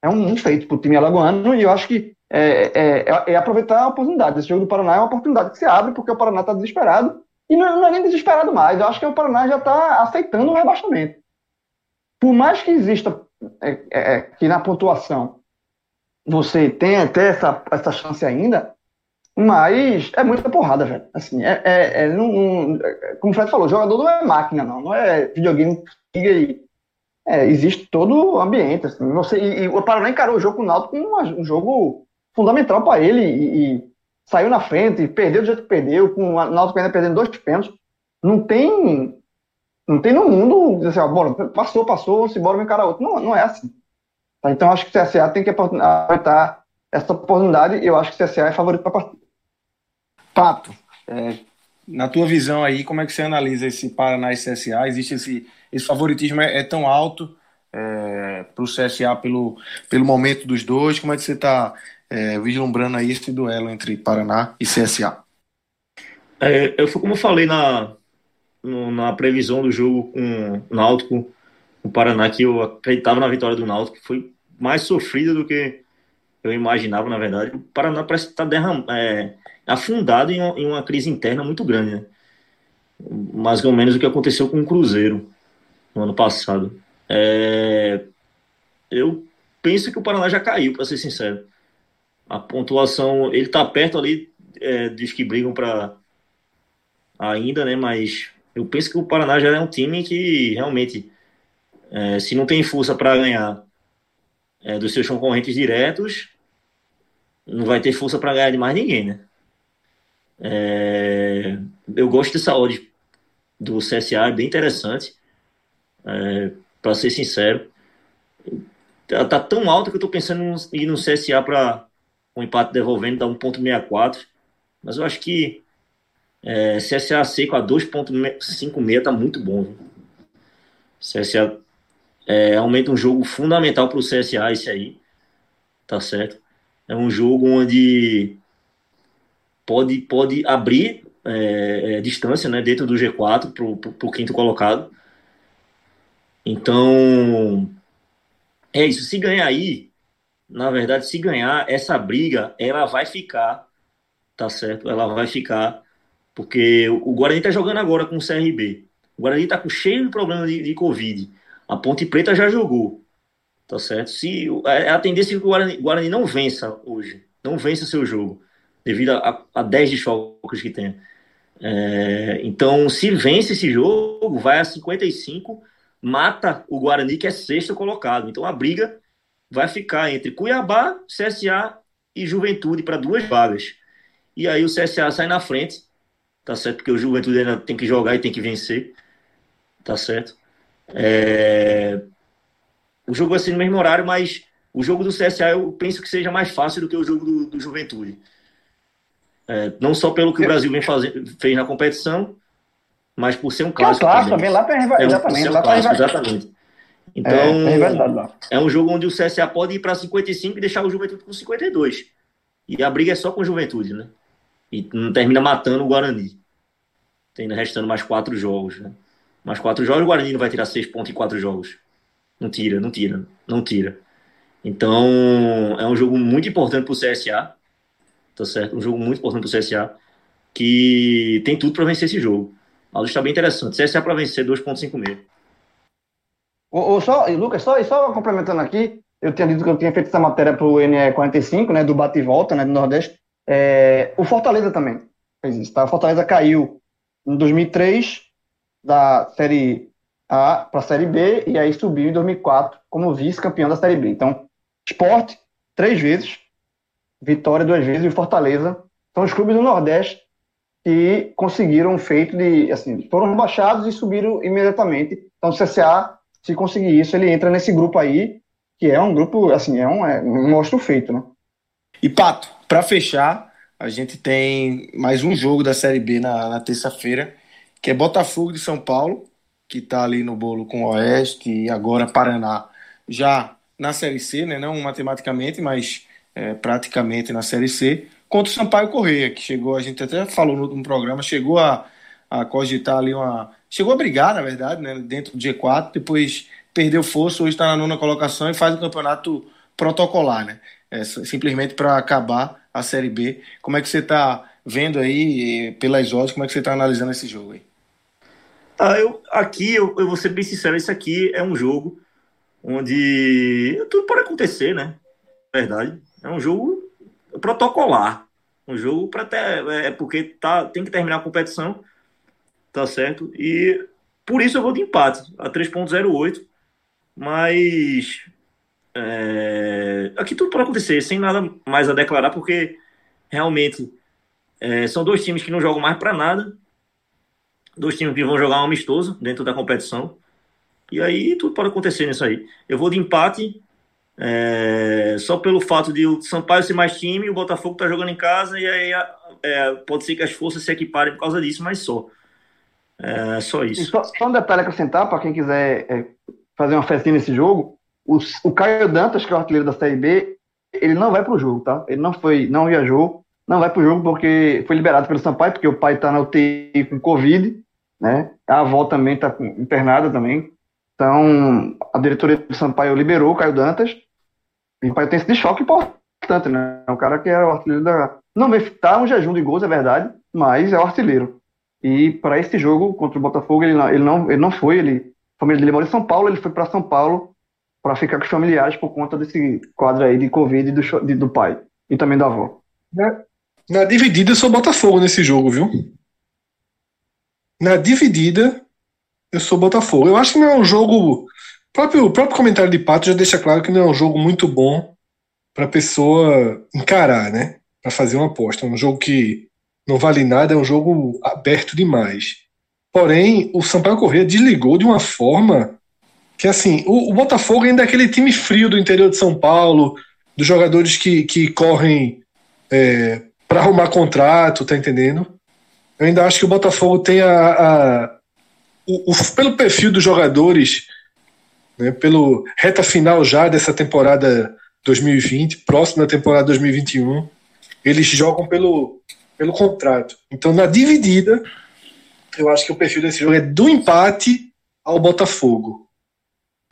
É um, um feito para o time alagoano e eu acho que é, é, é, é, aproveitar a oportunidade. Esse jogo do Paraná é uma oportunidade que se abre porque o Paraná está desesperado e não, não, é nem desesperado mais. Eu acho que o Paraná já está aceitando o rebaixamento. Por mais que exista é, que na pontuação você tenha até essa, essa chance ainda, mas é muita porrada, velho. Assim, é, é, é não, como o Fred falou, jogador não é máquina, não. Não é videogame e é, existe todo o ambiente. Assim, você, e, e o Paraná encarou o jogo com o Náutico como um, jogo fundamental para ele e, e, saiu na frente, perdeu do jeito que perdeu, com o Náutico ainda perdendo dois pênaltis. Não tem não tem no mundo assim, ó, bora, passou, passou, embora, vem encarar outro. Não, não é assim. Tá? Então acho que o CSA tem que aproveitar essa oportunidade e eu acho que o CSA é favorito para a partida. Pato, é, na tua visão aí, como é que você analisa esse Paraná e CSA? Existe esse, esse favoritismo é, é tão alto é, para o CSA pelo, pelo momento dos dois? Como é que você está é, vislumbrando aí esse duelo entre Paraná e CSA? É, eu fui como eu falei na, no, na previsão do jogo com o Náutico, o Paraná, que eu acreditava na vitória do Náutico, que foi mais sofrida do que eu imaginava, na verdade. O Paraná parece estar tá derramando, é, afundado em uma, em uma, crise interna muito grande, né? Mais ou menos o que aconteceu com o Cruzeiro no ano passado. É, eu penso que o Paraná já caiu, para ser sincero. A pontuação, ele está perto ali, é, diz que brigam para ainda, né? Mas eu penso que o Paraná já é um time que realmente, é, se não tem força para ganhar é, dos seus concorrentes diretos, não vai ter força para ganhar de mais ninguém, né? É, eu gosto dessa odd do CSA, é bem interessante. É, para ser sincero, ela tá tão alta que eu tô pensando em ir no CSA para um empate devolvendo, dar 1.64. Mas eu acho que é, CSA seco a 2.56 tá muito bom. Viu? CSA é, aumenta um jogo fundamental para o CSA esse aí. Tá certo? É um jogo onde pode, pode abrir é, é, distância né, dentro do G4 para o quinto colocado. Então, é isso. Se ganhar aí, na verdade, se ganhar, essa briga, ela vai ficar, tá certo? Ela vai ficar, porque o Guarani tá jogando agora com o CRB. O Guarani tá com cheio de problema de, de Covid. A Ponte Preta já jogou, tá certo? Se, a, a tendência é que o Guarani, Guarani não vença hoje, não vença seu jogo devido a, a 10 desfalques que tem. É, então, se vence esse jogo, vai a 55, mata o Guarani, que é sexto colocado. Então, a briga vai ficar entre Cuiabá, CSA e Juventude para duas vagas. E aí o CSA sai na frente, tá certo? Porque o Juventude ainda tem que jogar e tem que vencer, tá certo? É... O jogo vai ser no mesmo horário, mas o jogo do CSA eu penso que seja mais fácil do que o jogo do, do Juventude. É, não só pelo que o Brasil vem fazer, fez na competição, mas por ser um clássico. É um clássico também, lá tem é, exatamente, um lá clássico, exatamente. Então, é, é, um jogo onde o CSA pode ir para 55 e deixar o Juventude com 52. E a briga é só com o Juventude, né? E não termina matando o Guarani. Tem restando mais quatro jogos, né? Mais quatro jogos, o Guarani não vai tirar seis pontos em quatro jogos. Não tira, não tira, não tira. Então, é um jogo muito importante para o CSA tá certo? Um jogo muito importante pro CSA, que tem tudo para vencer esse jogo. A luta está bem interessante. CSA para vencer 2.56. O, o, só, Lucas, só, só complementando aqui, eu tinha dito que eu tinha feito essa matéria para o NE45, né, do bate e volta, né, do Nordeste. É, o Fortaleza também fez isso, tá? O Fortaleza caiu em 2003 da Série A para a Série B e aí subiu em 2004 como vice-campeão da Série B. Então, esporte, três vezes, Vitória duas vezes e Fortaleza são os clubes do Nordeste que conseguiram um feito de, assim, foram baixados e subiram imediatamente. Então, o CCA, se conseguir isso, ele entra nesse grupo aí, que é um grupo, assim, é um, é um monstro feito, né? E Pato, para fechar, a gente tem mais um jogo da Série B na, na terça-feira, que é Botafogo de São Paulo, que está ali no bolo com o Oeste e agora Paraná, já na Série C, né? Não matematicamente, mas é, praticamente na Série C, contra o Sampaio Correia, que chegou, a gente até falou no último programa, chegou a, a cogitar ali uma. Chegou a brigar, na verdade, né, dentro do G4, depois perdeu força, hoje está na nona colocação e faz um campeonato protocolar, né? É, simplesmente para acabar a Série B. Como é que você está vendo aí, pelas odds, como é que você está analisando esse jogo aí? Ah, eu, aqui, eu, eu vou ser bem sincero, isso aqui é um jogo onde tudo pode acontecer, né? Verdade. É um jogo protocolar. Um jogo para ter. É porque tá, tem que terminar a competição. Tá certo? E por isso eu vou de empate, a 3.08. Mas. É, aqui tudo pode acontecer, sem nada mais a declarar, porque realmente é, são dois times que não jogam mais para nada. Dois times que vão jogar um amistoso dentro da competição. E aí tudo pode acontecer nisso aí. Eu vou de empate é, só pelo fato de o Sampaio ser mais time, o Botafogo tá jogando em casa e aí é, pode ser que as forças se equiparem por causa disso, mas só. É só isso. Só, só, um detalhe acrescentar para quem quiser é, fazer uma festinha nesse jogo: o, o Caio Dantas, que é o artilheiro da Série B, ele não vai pro jogo, tá? Ele não foi, não viajou, não vai pro jogo porque foi liberado pelo Sampaio, porque o pai tá na UTI com Covid, né? A avó também tá internada também. Então, a diretoria do Sampaio liberou o Caio Dantas e esse de choque importante, né? É um cara que é o artilheiro da. Não estar um jejum de gols, é verdade, mas é o artilheiro. E para esse jogo contra o Botafogo, ele não, ele não, ele não foi. Ele, a família dele mora em São Paulo, ele foi para São Paulo para ficar com os familiares por conta desse quadro aí de Covid do, de, do pai e também da avó. Na, na dividida, eu sou Botafogo nesse jogo, viu? Na dividida, eu sou Botafogo. Eu acho que não é um jogo o próprio, o próprio comentário de Pato já deixa claro que não é um jogo muito bom para pessoa encarar, né? Para fazer uma aposta. É um jogo que não vale nada, é um jogo aberto demais. Porém, o Sampaio Corrêa desligou de uma forma que, assim, o, o Botafogo ainda é aquele time frio do interior de São Paulo, dos jogadores que, que correm é, para arrumar contrato, tá entendendo? Eu ainda acho que o Botafogo tem a. a o, o, pelo perfil dos jogadores né, pelo reta final já dessa temporada 2020, próxima temporada 2021, eles jogam pelo, pelo contrato. Então, na dividida, eu acho que o perfil desse jogo é do empate ao Botafogo.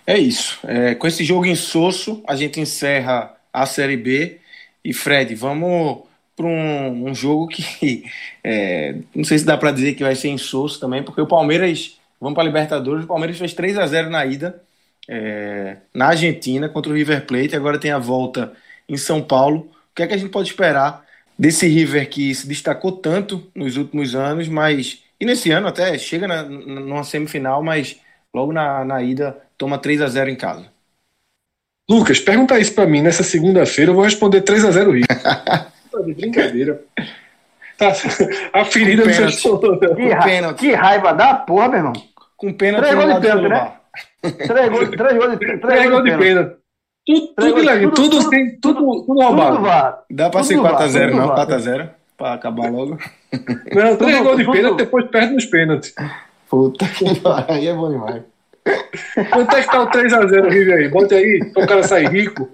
É isso. É, com esse jogo insosso, a gente encerra a Série B. E, Fred, vamos para um, um, jogo que é, não sei se dá para dizer que vai ser insosso também, porque o Palmeiras, vamos para a Libertadores, o Palmeiras fez 3 a 0 na ida é, na Argentina contra o River Plate, agora tem a volta em São Paulo. O que é que a gente pode esperar desse River que se destacou tanto nos últimos anos, mas e nesse ano até chega na, numa semifinal, mas logo na, na ida toma 3 a 0 em casa. Lucas, pergunta isso para mim nessa segunda-feira, eu vou responder 3 a 0 River. tá de brincadeira. Tá, a ferida não fechou. Que, ra que raiva da porra, meu irmão. Com pênalti. Gols de pênalti, né? Três gols três gols de, três gols de pênalti. Tudo, tudo, tudo, tudo, tudo, tudo, tudo roubado. Dá pra ser 4x0, não? 4x0? Pra acabar logo. Não, três gols de pênalti, depois perde nos pênaltis. Puta que pariu, aí é bom demais. Quanto é que tá o 3x0 River aí? Bota aí, pra o cara sair rico.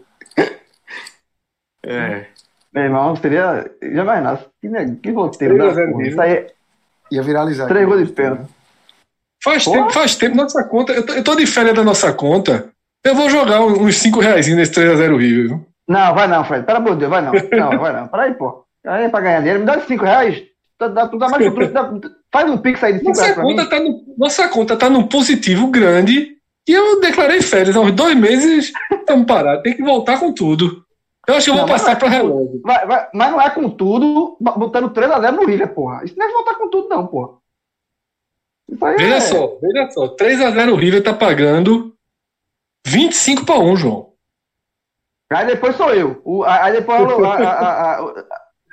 É. Meu irmão, seria. Já vai nascer. Que, que roteiro. 3x0 River. Isso aí. Ia viralizar. Três gols de pênalti. Faz tempo, faz tempo, nossa conta. Eu tô, eu tô de férias da nossa conta. Eu vou jogar uns 5 reais nesse 3x0 River. Não, vai não, Fred. Pelo amor de Deus, vai não. Não, vai não. Para aí, pô. Aí é pra ganhar dinheiro. Me dá 5 reais. Dá, dá, dá mais que dá, Faz um pix aí de 5 reais. Conta tá no, nossa conta tá num positivo grande. E eu declarei férias. Há uns dois meses estamos parados. Tem que voltar com tudo. Eu acho que eu vou passar é para relógio. Vai, vai, mas não é com tudo, botando 3x0 no River, porra. Isso não é voltar com tudo, não, porra. Veja é... só, veja só. 3x0 o River tá pagando 25 para 1, João. Aí depois sou eu. O, aí depois a, a,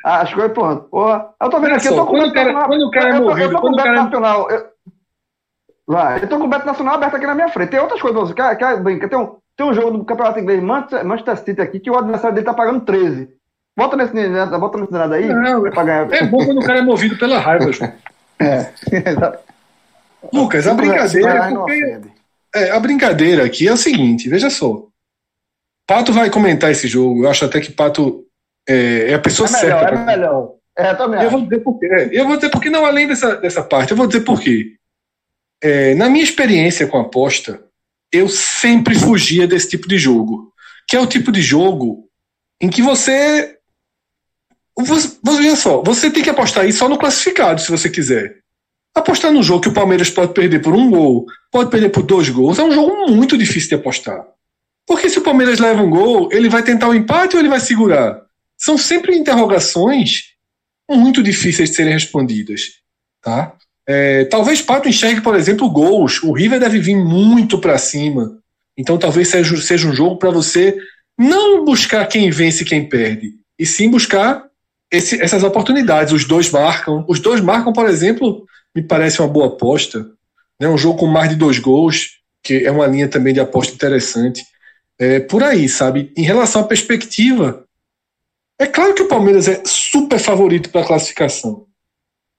a, as coisas, porra. porra. Eu tô vendo aqui, eu tô com o cara, quando o cara é movido, eu tô, eu tô com o cara... Nacional. Eu, vai, eu tô com o Beto Nacional aberto aqui na minha frente. Tem outras coisas, quer, quer brinca. Tem um, tem um jogo do Campeonato Inglês, Manchester, Manchester City aqui, que o adversário dele tá pagando 13. Bota nesse, bota nesse nada aí. Não. É bom quando o cara é movido pela raiva, João. É, Lucas, a brincadeira. Porque, é, a brincadeira aqui é o seguinte: veja só. Pato vai comentar esse jogo. Eu acho até que Pato é, é a pessoa é melhor, certa. É melhor. É, também. Eu vou dizer por quê. É, eu vou dizer porque não, além dessa, dessa parte, eu vou dizer por quê. É, na minha experiência com aposta, eu sempre fugia desse tipo de jogo. Que é o tipo de jogo em que você. Você, veja só, você tem que apostar aí só no classificado, se você quiser. Apostar no jogo que o Palmeiras pode perder por um gol, pode perder por dois gols, é um jogo muito difícil de apostar. Porque se o Palmeiras leva um gol, ele vai tentar o um empate ou ele vai segurar? São sempre interrogações muito difíceis de serem respondidas. Tá? É, talvez Pato enxergue, por exemplo, gols. O River deve vir muito para cima. Então talvez seja, seja um jogo para você não buscar quem vence e quem perde, e sim buscar esse, essas oportunidades. Os dois marcam. Os dois marcam, por exemplo, me parece uma boa aposta. Né? Um jogo com mais de dois gols, que é uma linha também de aposta interessante. É, por aí, sabe? Em relação à perspectiva, é claro que o Palmeiras é super favorito para a classificação.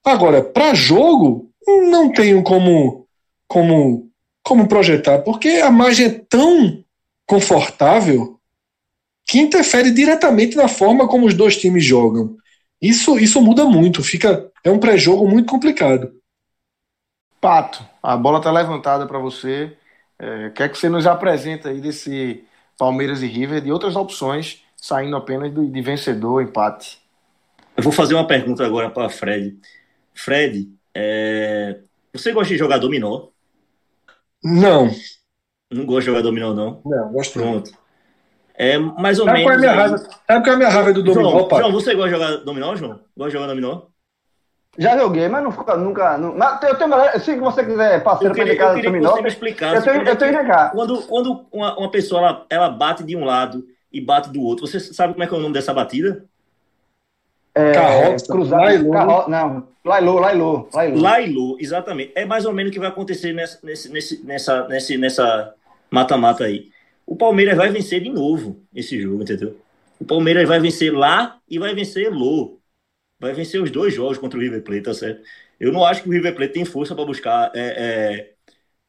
Agora, para jogo, não tenho como, como, como projetar, porque a margem é tão confortável que interfere diretamente na forma como os dois times jogam. Isso, isso muda muito, fica é um pré-jogo muito complicado. Pato, a bola está levantada para você. É, quer que você nos apresenta aí desse Palmeiras e River, de outras opções, saindo apenas de, de vencedor, empate. Eu vou fazer uma pergunta agora para Fred. Fred, é... você gosta de jogar dominó? Não. Não gosta de jogar dominó, não? Não, gosto Pronto. É mais ou Sabe menos. Qual é a minha raiva? É a minha raiva do dominó, João, João, você gosta de jogar dominó, João? Gosta de jogar dominó? Já joguei, mas nunca. nunca não, mas eu tenho galera, se você quiser parceiro para indicar eu queria que me explicasse. Eu tenho, eu tenho indicar. Quando, quando uma, uma pessoa ela, ela bate de um lado e bate do outro, você sabe como é que é o nome dessa batida? É, Carroça, cruzado, Lailô. Carro, não, Lailô, Lailô, Lailô. Lailô, exatamente. É mais ou menos o que vai acontecer nessa, nesse, nesse, nessa, nesse, nessa mata-mata aí. O Palmeiras vai vencer de novo esse jogo, entendeu? O Palmeiras vai vencer lá e vai vencer Lô vai vencer os dois jogos contra o River Plate, tá certo? Eu não acho que o River Plate tem força para buscar é,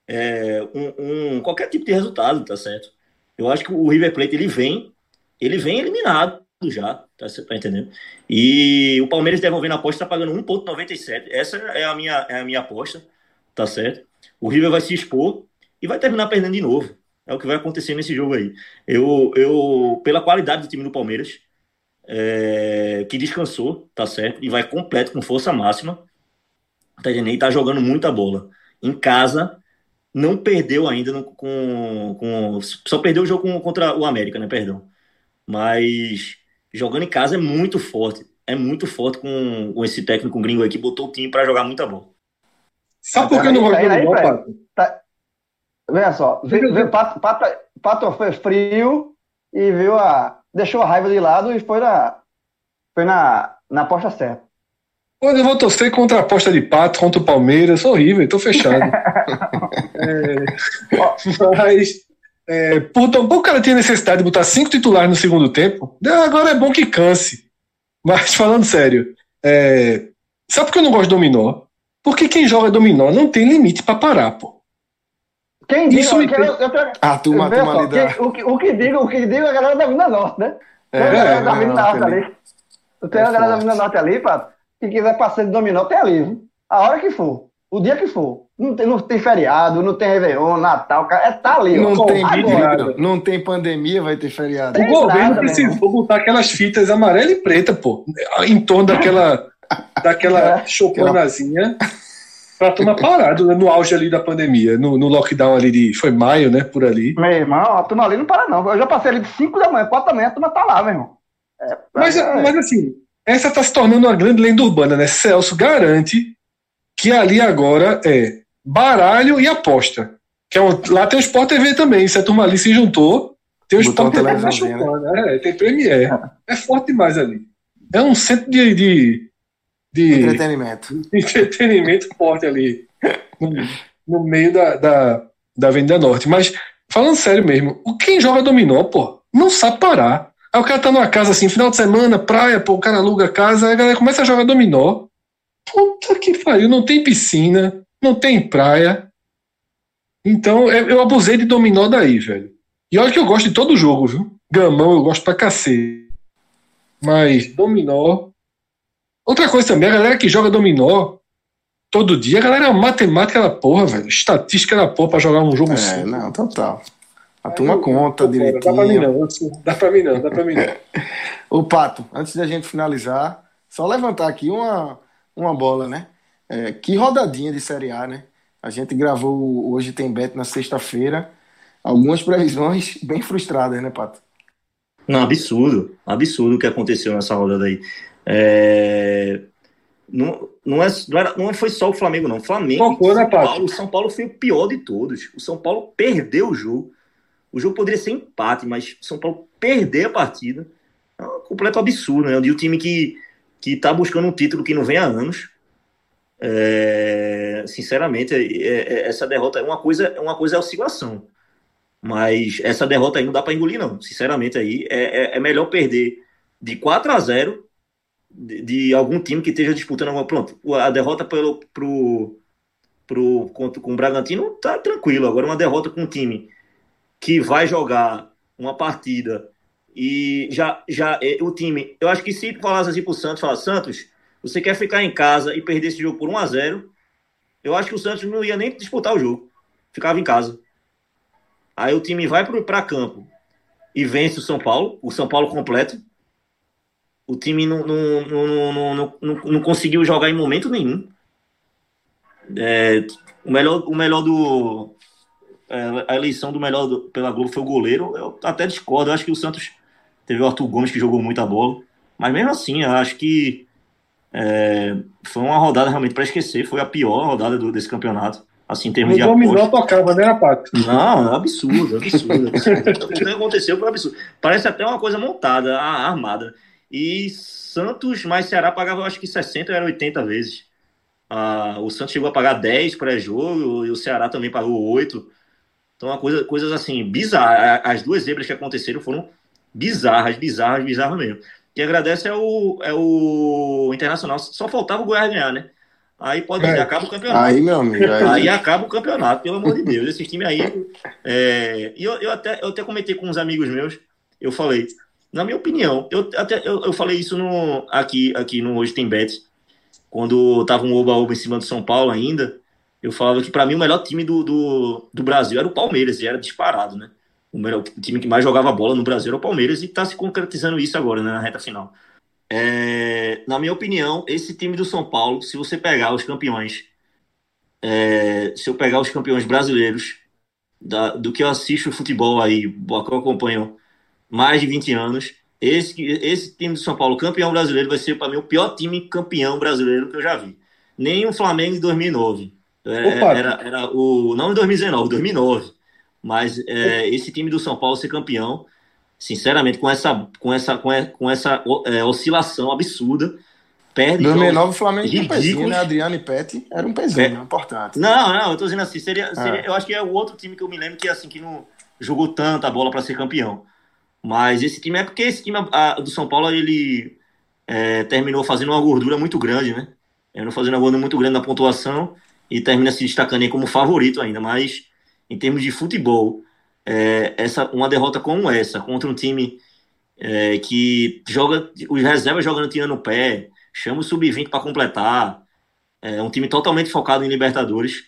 é, é, um, um, qualquer tipo de resultado, tá certo? Eu acho que o River Plate ele vem, ele vem eliminado já, tá, tá entendendo? E o Palmeiras devolvendo a aposta tá pagando 1,97. Essa é a minha, é a minha aposta, tá certo? O River vai se expor e vai terminar perdendo de novo. É o que vai acontecer nesse jogo aí. Eu, eu pela qualidade do time do Palmeiras, é, que descansou, tá certo? E vai completo, com força máxima. Tá entendendo? E tá jogando muita bola. Em casa, não perdeu ainda no, com, com. Só perdeu o jogo com, contra o América, né? Perdão. Mas jogando em casa é muito forte. é muito forte com, com esse técnico gringo aí que botou o time para jogar muita bola. Sabe por que não do Dominó, Pato? Tá... Veja só, veio, Pato, Pato, Pato foi frio e viu a. deixou a raiva de lado e foi na. Foi na, na aposta certa. Quando eu vou torcer contra a aposta de Pato, contra o Palmeiras, horrível, tô fechado. é, mas, é, por tão pouco cara tinha necessidade de botar cinco titulares no segundo tempo, agora é bom que canse. Mas falando sério, é, sabe por que eu não gosto de dominó? Porque quem joga dominó não tem limite para parar, pô. Quem diz Isso me eu, eu, eu, ah, turma, turma só, quem, o, que, o que diga, o que diga é a galera da Vinda Norte, né? É, tem a galera da Vinda Norte ali. Tem a galera da Vinda Norte ali, pá. Quem quiser passar de dominó, tem ali. A hora que for. O dia que for. Não tem, não tem feriado, não tem Réveillon, Natal, é tá ali. Não ó, tem vídeo, não tem pandemia, vai ter feriado. O governo precisou botar aquelas fitas amarela e preta, pô, em torno daquela, daquela é, chocolazinha pra turma parado, né, no auge ali da pandemia, no, no, lockdown ali de. Foi maio, né? Por ali. Meu irmão, a turma ali não para, não. Eu já passei ali de 5 da manhã, 4 da manhã, a turma tá lá, meu irmão. É, mas, é, mas assim, essa tá se tornando uma grande lenda urbana, né? Celso garante que ali agora é baralho e aposta. Que é um, lá tem o Sport TV também. Se a turma ali se juntou, tem o Sport TV tá chupando, né? é, tem Premiere. É forte demais ali. É um centro de, de, de entretenimento. De entretenimento forte ali. No, no meio da, da, da Avenida Norte. Mas, falando sério mesmo, o quem joga dominó, pô, não sabe parar. Aí o cara tá numa casa assim, final de semana, praia, pô, o cara aluga a casa, aí a galera começa a jogar dominó. Puta que pariu, não tem piscina, não tem praia. Então eu abusei de dominó daí, velho. E olha que eu gosto de todo jogo, viu? Gamão eu gosto pra cacete. Mas dominó. Outra coisa também, a galera que joga dominó todo dia, a galera é matemática da porra, velho. Estatística da porra pra jogar um jogo é, assim. Não, total. A turma conta direitinho. Dá pra mim não, dá pra mim não, dá pra mim não. Ô Pato, antes da gente finalizar, só levantar aqui uma, uma bola, né? É, que rodadinha de Série A, né? A gente gravou hoje tem bet na sexta-feira. Algumas previsões bem frustradas, né, Pato? Não, absurdo. Absurdo o que aconteceu nessa rodada aí. É... Não, não, é, não, era, não foi só o Flamengo, não. Flamengo. Foi, né, São, Paulo, o São Paulo foi o pior de todos. O São Paulo perdeu o jogo. O jogo poderia ser empate, mas o São Paulo perder a partida é um completo absurdo, né? De um time que, que tá buscando um título que não vem há anos é, sinceramente, é, é, essa derrota é uma coisa, uma coisa é oscilação. Mas essa derrota aí não dá para engolir, não. Sinceramente, aí é, é, é, melhor perder de 4 a 0 de, de, algum time que esteja disputando alguma. Pronto, a derrota pelo, pro, pro, com, com o Bragantino tá tranquilo. Agora, uma derrota com um time que vai jogar uma partida e já, já é, o time. Eu acho que se falasse assim pro Santos, falar, Santos você quer ficar em casa e perder esse jogo por 1 a 0 eu acho que o Santos não ia nem disputar o jogo. Ficava em casa. Aí o time vai para campo e vence o São Paulo, o São Paulo completo. O time não, não, não, não, não, não conseguiu jogar em momento nenhum. É, o, melhor, o melhor do. É, a eleição do melhor do, pela Globo foi o goleiro. Eu até discordo. Eu acho que o Santos teve o Arthur Gomes que jogou muita bola. Mas mesmo assim, eu acho que é, foi uma rodada realmente para esquecer, foi a pior rodada do, desse campeonato. Assim, em termos de dominou tocava, né, Pato? Não, é absurdo, é absurdo. absurdo. o que aconteceu foi absurdo. Parece até uma coisa montada, armada. E Santos mais Ceará pagava, acho que 60 era 80 vezes. Ah, o Santos chegou a pagar 10 pré-jogo e o Ceará também pagou 8. Então, uma coisa, coisas assim, bizarras. As duas zebras que aconteceram foram bizarras, bizarras, bizarras mesmo. Quem agradece é o, é o Internacional. Só faltava o Goiás ganhar, né? Aí pode é. acaba o campeonato. Aí, meu amigo. Aí, aí acaba o campeonato, pelo amor de Deus. Esse time aí. É... E eu, eu, até, eu até comentei com uns amigos meus, eu falei, na minha opinião, eu até eu, eu falei isso no, aqui, aqui no Hoje Tem Bet, quando tava um oba-oba em cima do São Paulo ainda. Eu falava que para mim o melhor time do, do, do Brasil era o Palmeiras, e era disparado, né? o, melhor, o time que mais jogava bola no Brasil era o Palmeiras e está se concretizando isso agora, né, na reta final. É, na minha opinião, esse time do São Paulo, se você pegar os campeões, é, se eu pegar os campeões brasileiros, da, do que eu assisto futebol aí, que eu acompanho mais de 20 anos, esse, esse time do São Paulo, campeão brasileiro, vai ser para mim o pior time campeão brasileiro que eu já vi. Nem o Flamengo em 2009. É, era, era, era o. Não em 2019, 2009. Mas é, esse time do São Paulo ser campeão, sinceramente, com essa, com essa, com essa, é, oscilação absurda, perde. 2009 o Flamengo tinha um pezinho, né? Adriano e Pet era um pezinho, né? importante. Não, não, eu tô dizendo assim, seria, seria é. eu acho que é o outro time que eu me lembro que assim que não jogou tanta bola para ser campeão. Mas esse time é porque esse time a, do São Paulo ele é, terminou fazendo uma gordura muito grande, né? Terminou fazendo uma gordura muito grande na pontuação e termina se destacando como favorito ainda. Mas em termos de futebol, é, essa uma derrota como essa contra um time é, que joga os reservas jogando tirando o pé, chama o sub-20 para completar, é um time totalmente focado em Libertadores,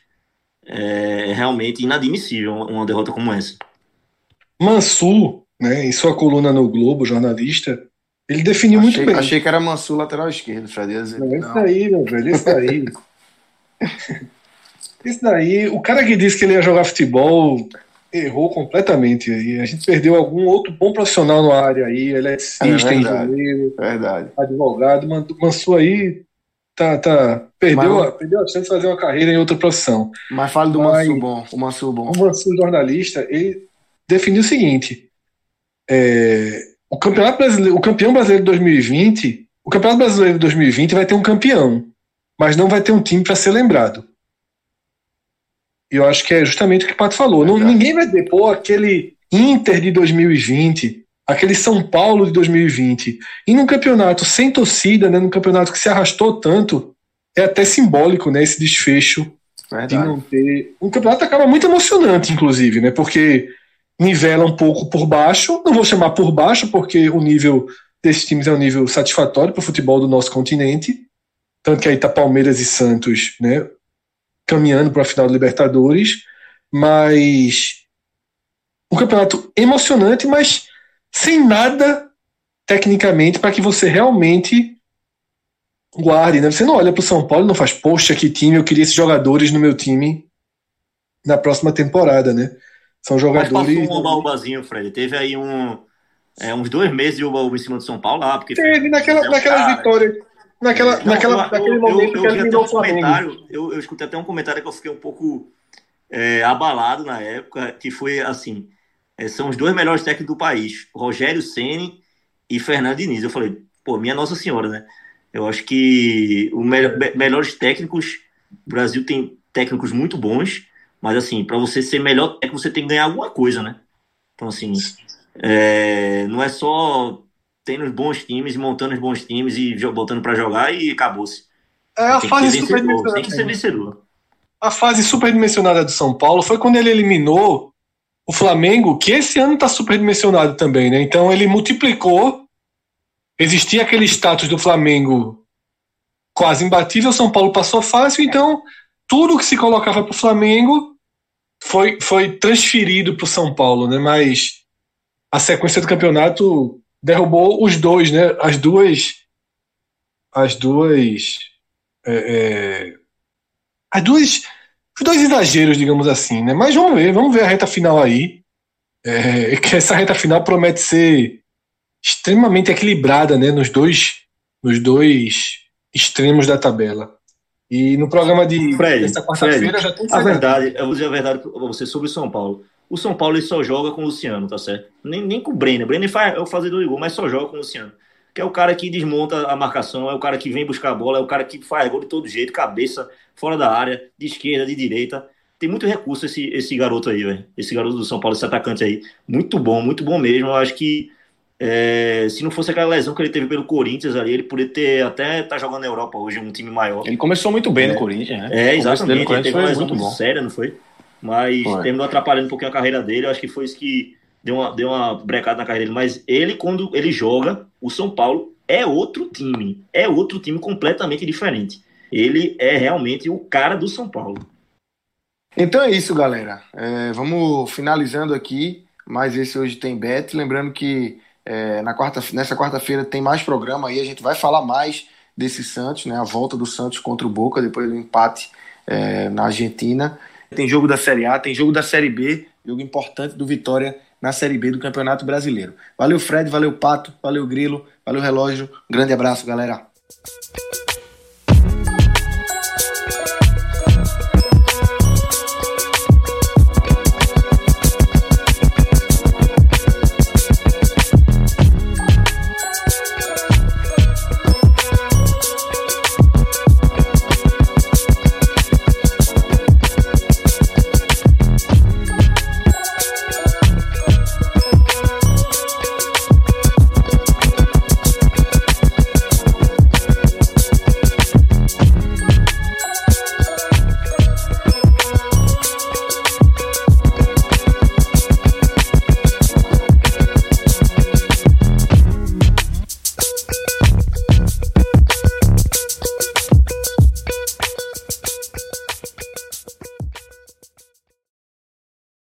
é realmente inadmissível uma derrota como essa. Mansur né, em sua coluna no Globo, jornalista, ele definiu achei, muito bem. Achei que era Mansur lateral esquerdo, Fred. Não, isso daí, meu velho, isso daí. isso daí, o cara que disse que ele ia jogar futebol errou completamente aí. A gente perdeu algum outro bom profissional na área aí, eletricista, é engenheiro, verdade. advogado. Mansur aí tá, tá, perdeu, Mas, a, perdeu a chance de fazer uma carreira em outra profissão. Mas fala do Mas, Mansur bom, o Mansur bom. O Mansur jornalista, ele definiu o seguinte, é, o campeonato brasileiro, o campeão brasileiro de 2020, o campeonato brasileiro de 2020 vai ter um campeão, mas não vai ter um time para ser lembrado. E eu acho que é justamente o que o Pato falou. Não, ninguém vai depor aquele Inter de 2020, aquele São Paulo de 2020. E num campeonato sem torcida, né, num campeonato que se arrastou tanto, é até simbólico né, esse desfecho Verdade. de não ter. Um campeonato acaba muito emocionante, inclusive, né? Porque nivela um pouco por baixo. Não vou chamar por baixo, porque o nível desses times é um nível satisfatório para o futebol do nosso continente. Tanto que aí está Palmeiras e Santos né, caminhando para a final da Libertadores. Mas um campeonato emocionante, mas sem nada tecnicamente para que você realmente guarde. Né? Você não olha para o São Paulo e não faz, poxa, que time, eu queria esses jogadores no meu time na próxima temporada, né? São jogadores. Mas passou um oba-obazinho, Fred. Teve aí um, é, uns dois meses de oba-oba em cima do São Paulo lá. Porque Teve naquela, naquelas vitórias. Naquela, Não, naquela, eu, naquele eu, momento eu, que ele um comentário, eu, eu escutei até um comentário que eu fiquei um pouco é, abalado na época, que foi assim: é, são os dois melhores técnicos do país, Rogério Ceni e Fernando Diniz. Eu falei, pô, minha Nossa Senhora, né? Eu acho que os me melhores técnicos, o Brasil tem técnicos muito bons, mas, assim, para você ser melhor, é que você tem que ganhar alguma coisa, né? Então, assim, é, não é só tendo bons times, montando os bons times e botando para jogar e acabou-se. É a fase superdimensionada. Tem que ser vencedor. A fase superdimensionada do São Paulo foi quando ele eliminou o Flamengo, que esse ano está superdimensionado também, né? Então ele multiplicou. Existia aquele status do Flamengo quase imbatível, São Paulo passou fácil, então tudo que se colocava para o Flamengo foi, foi transferido para o São Paulo, né? Mas a sequência do campeonato derrubou os dois, né? As duas, as duas, é, é, as duas, os dois exageros, digamos assim, né? Mas vamos ver, vamos ver a reta final aí. É, que essa reta final promete ser extremamente equilibrada, né? Nos dois, nos dois extremos da tabela. E no programa de Fred, quarta-feira já tem A verdade, eu vou dizer a verdade para você sobre o São Paulo. O São Paulo ele só joga com o Luciano, tá certo? Nem, nem com o Brenner. Brenner faz, é o fazedor de gol, mas só joga com o Luciano. Que é o cara que desmonta a marcação, é o cara que vem buscar a bola, é o cara que faz gol de todo jeito, cabeça, fora da área, de esquerda, de direita. Tem muito recurso esse, esse garoto aí, velho. Esse garoto do São Paulo, esse atacante aí. Muito bom, muito bom mesmo. Eu acho que é, se não fosse aquela lesão que ele teve pelo Corinthians ali, ele poderia ter até tá jogando na Europa hoje, um time maior. Ele começou muito bem é, no Corinthians, né? É, exatamente. Ele teve uma lesão muito, muito séria, não foi? Mas foi. terminou atrapalhando um pouquinho a carreira dele. Eu acho que foi isso que deu uma, deu uma brecada na carreira dele. Mas ele, quando ele joga, o São Paulo é outro time. É outro time completamente diferente. Ele é realmente o cara do São Paulo. Então é isso, galera. É, vamos finalizando aqui. Mas esse hoje tem bet. Lembrando que é, na quarta, nessa quarta-feira tem mais programa aí, a gente vai falar mais desse Santos, né? A volta do Santos contra o Boca, depois do empate é, na Argentina. Tem jogo da Série A, tem jogo da Série B, jogo importante do Vitória na Série B do Campeonato Brasileiro. Valeu, Fred, valeu, Pato, valeu, Grilo, valeu, Relógio. Um grande abraço, galera.